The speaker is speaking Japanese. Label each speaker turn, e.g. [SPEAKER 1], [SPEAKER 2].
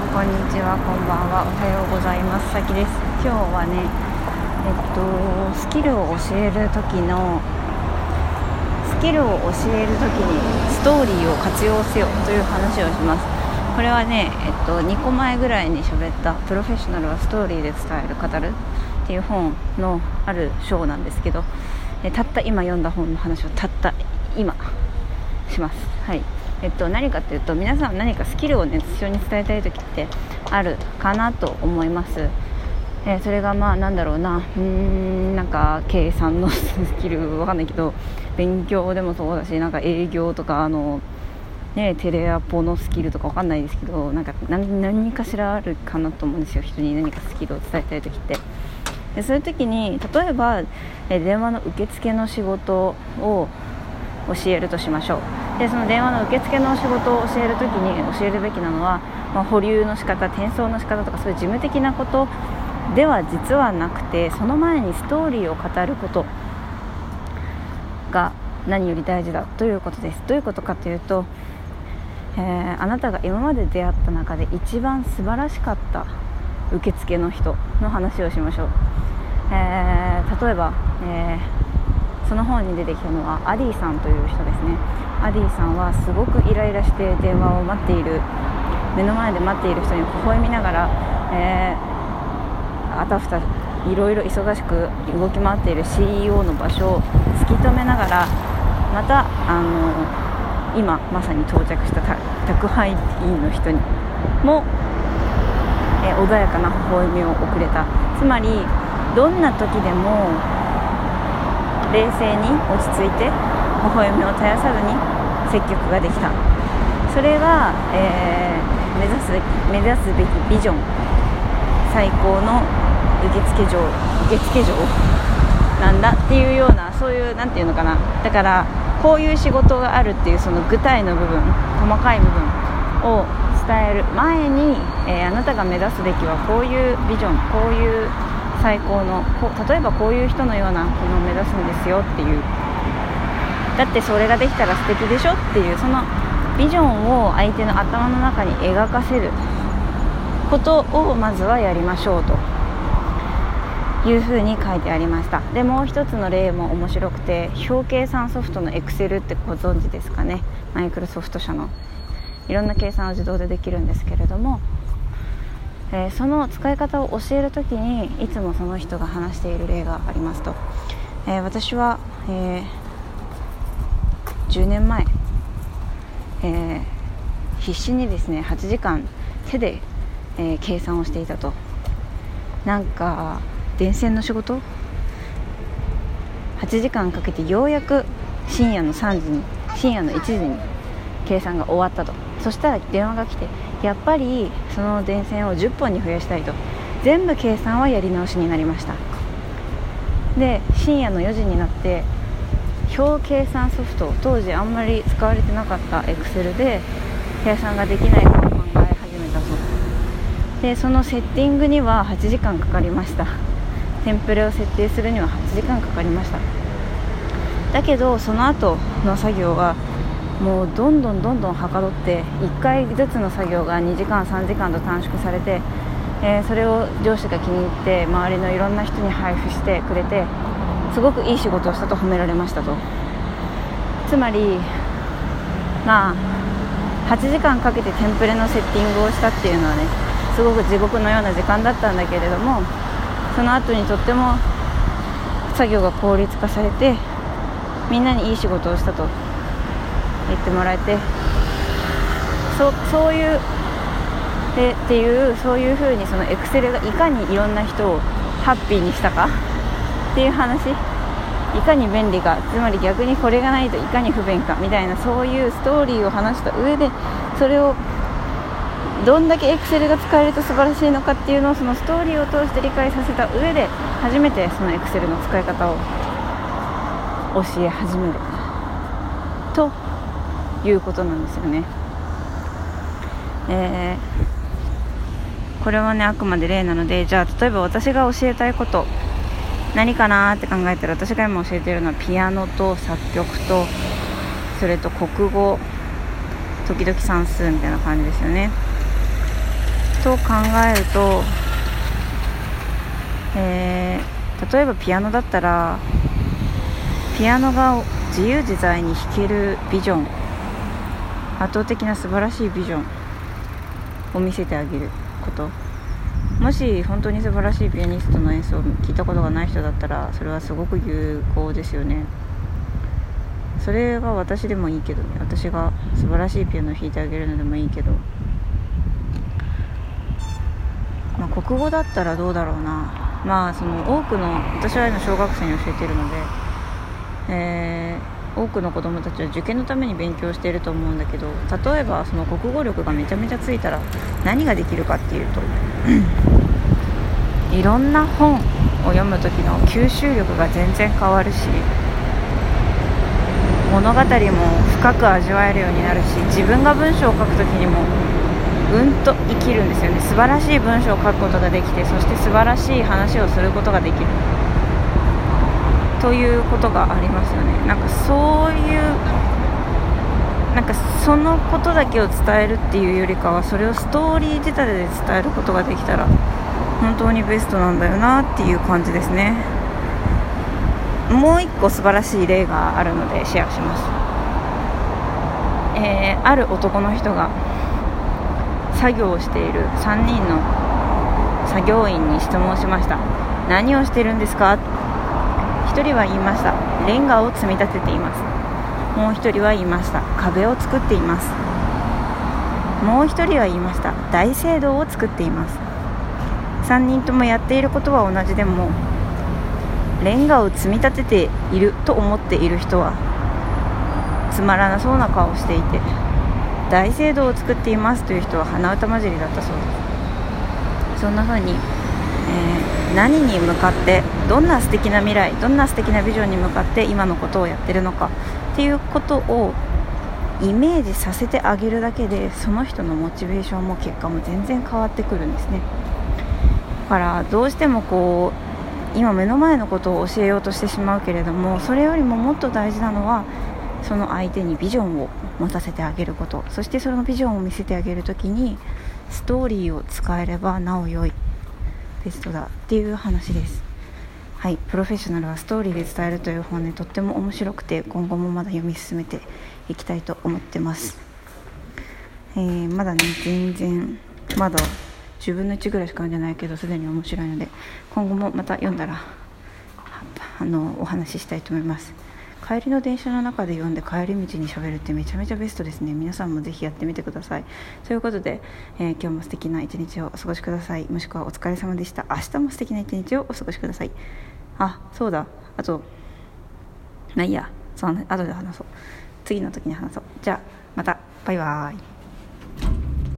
[SPEAKER 1] んこんにちはこんばんはおはようございます。さきです。今日はねえっとスキルを教える時のスキルを教える時にストーリーを活用せよという話をします。これはねえっと2個前ぐらいに喋ったプロフェッショナルはストーリーで伝える語るっていう本のある章なんですけどたった今読んだ本の話をたった今します。はい。えっと、何かっていうと皆さん何かスキルをね人に伝えたい時ってあるかなと思います、えー、それがまあなんだろうな。うーんなんか計算の スキルわかんないけど勉強でもそうだしなんか営業とかあのね、テレアポのスキルとかわかんないですけどなんか何かしらあるかなと思うんですよ。人に何かスキルを伝えたい時って。でそういう時に例えばえ電話の受付の仕事を教えるとしましょう。でその電話の受付の仕事を教える時に教えるべきなのは、まあ、保留の仕方転送の仕方とかそういう事務的なことでは実はなくてその前にストーリーを語ることが何より大事だということです。どういうことかというと、えー、あなたが今まで出会った中で一番素晴らしかった受付の人の話をしましょう、えー、例えば、えー、その本に出てきたのはアディさんという人ですね。アディさんはすごくイライラして電話を待っている。目の前で待っている人に微笑みながら、えー、あたふたいろいろ忙しく動き回っている CEO の場所を突き止めながらまたあの今まさに到着した宅配員の人にも、えー、穏やかな微笑みを送れた。つまりどんな時でも冷静に落ち着いて微笑みを絶やさずに接客ができた。それが、えー、目指す目指すべきビジョン。最高の受付嬢受付嬢なんだっていうようなそういう何て言うのかな。だからこういう仕事があるっていうその具体の部分細かい部分を伝える前に、えー、あなたが目指すべきはこういうビジョンこういう最高のこ例えばこういう人のようなものを目指すんですよっていう。だってそれができたら素敵でしょっていうそのビジョンを相手の頭の中に描かせることをまずはやりましょうと。いうふうに書いてありました。でもう一つの例も面白くて表計算ソフトの Excel ってご存知ですかね。マイクロソフト社の。いろんな計算を自動でできるんですけれども、えー、その使い方を教える時にいつもその人が話している例がありますと、えー、私は、えー10年前、え、必死にですね8時間手で、え、計算をしていたと。なんか電線の仕事？8時間かけてようやく深夜の3時に深夜の1時に計算が終わったと。そしたら電話が来てやっぱりその電線を10本に増やしたいと。全部計算はやり直しになりました。で深夜の4時になって表計算ソフト当時あんまり使われてなかったエクセルで計算ができないことを考え始めたそう。でそのセッティングには8時間かかりました。テンプレを設定するには8時間かかりました。だけどその後の作業はもうどんどんどんどんはかどって1回ずつの作業が2時間3時間と短縮されて、えー、それを上司が気に入って周りのいろんな人に配布してくれてすごくいい仕事をしたと褒められましたと。つまりまあ8時間かけてテンプレのセッティングをしたっていうのはねすごく地獄のような時間だったんだけれどもその後にとっても作業が効率化されてみんなにいい仕事をしたと。言ってもらえてそそういうでっていうそういうふうにそのエクセルがいかにいろんな人をハッピーにしたかっていう話。いかに便利か。つまり逆にこれがないといかに不便か。みたいなそういうストーリーを話した上でそれをどんだけエクセルが使えると素晴らしいのかっていうのをそのストーリーを通して理解させた上で初めてそのエクセルの使い方を教え始める。ということなんですよね。えー、これはねあくまで例なのでじゃあ例えば私が教えたいこと何かなって考えたら私が今教えてるのはピアノと作曲とそれと国語時々算数みたいな感じですよねと考えると、えー、例えばピアノだったらピアノが自由自在に弾けるビジョン圧倒的な素晴らしいビジョンを見せてあげること。もし本当に素晴らしいピアニストの演奏を聞いたことがない人だったらそれはすごく有効ですよね。それが私でもいいけどね。私が素晴らしいピアノを弾いてあげるのでもいいけど。まあ国語だったらどうだろうな。まあその多くの私は今小学生に教えてるのでえー、多くの子どもたちは受験のために勉強していると思うんだけど例えばその国語力がめちゃめちゃついたら何ができるかっていうと いろんな本を読む時の吸収力が全然変わるし物語も深く味わえるようになるし自分が文章を書く時にもうんと生きるんですよね。素晴らしい文章を書くことができてそして素晴らしい話をすることができる。ということがありますよね。なんかそういうなんかそのことだけを伝えるっていうよりかはそれをストーリー仕立てで伝えることができたら本当にベストなんだよなっていう感じですね。もう一個素晴らしい例があるのでシェアします、えー、ある男の人が作業をしている3人の作業員に質問しました。何をしてるんですか？1人は言いました。レンガを積み立てています。もう1人は言いました。壁を作っています。もう1人は言いました。大聖堂を作っています。3人ともやっていることは同じでもレンガを積み立てていると思っている人はつまらなそうな顔をしていて大聖堂を作っていますという人は鼻歌混じりだったそうです。そんな風にえー、何に向かってどんな素敵な未来どんな素敵なビジョンに向かって今のことをやってるのかっていうことをイメージさせてあげるだけでその人のモチベーションも結果も全然変わってくるんですね。だからどうしてもこう今目の前のことを教えようとしてしまうけれどもそれよりももっと大事なのはその相手にビジョンを持たせてあげること。そしてそのビジョンを見せてあげる時にストーリーを使えればなお良い。ベストだっていう話です。はい。プロフェッショナルはストーリーで伝えるという本ねとっても面白くて今後もまだ読み進めていきたいと思ってます。えー、まだね全然まだ10分の1ぐらいしか読んでないけどすでに面白いので今後もまた読んだらあのお話ししたいと思います。帰りの電車の中で読んで帰り道にしゃべるってめちゃめちゃベストですね。皆さんもぜひやってみてください。ということで、えー、今日も素敵な一日をお過ごしください。もしくはお疲れ様でした。明日も素敵な一日をお過ごしください。あそうだ。あとないいや。その後で話そう。次の時に話そう。じゃあまた。バイバーイ。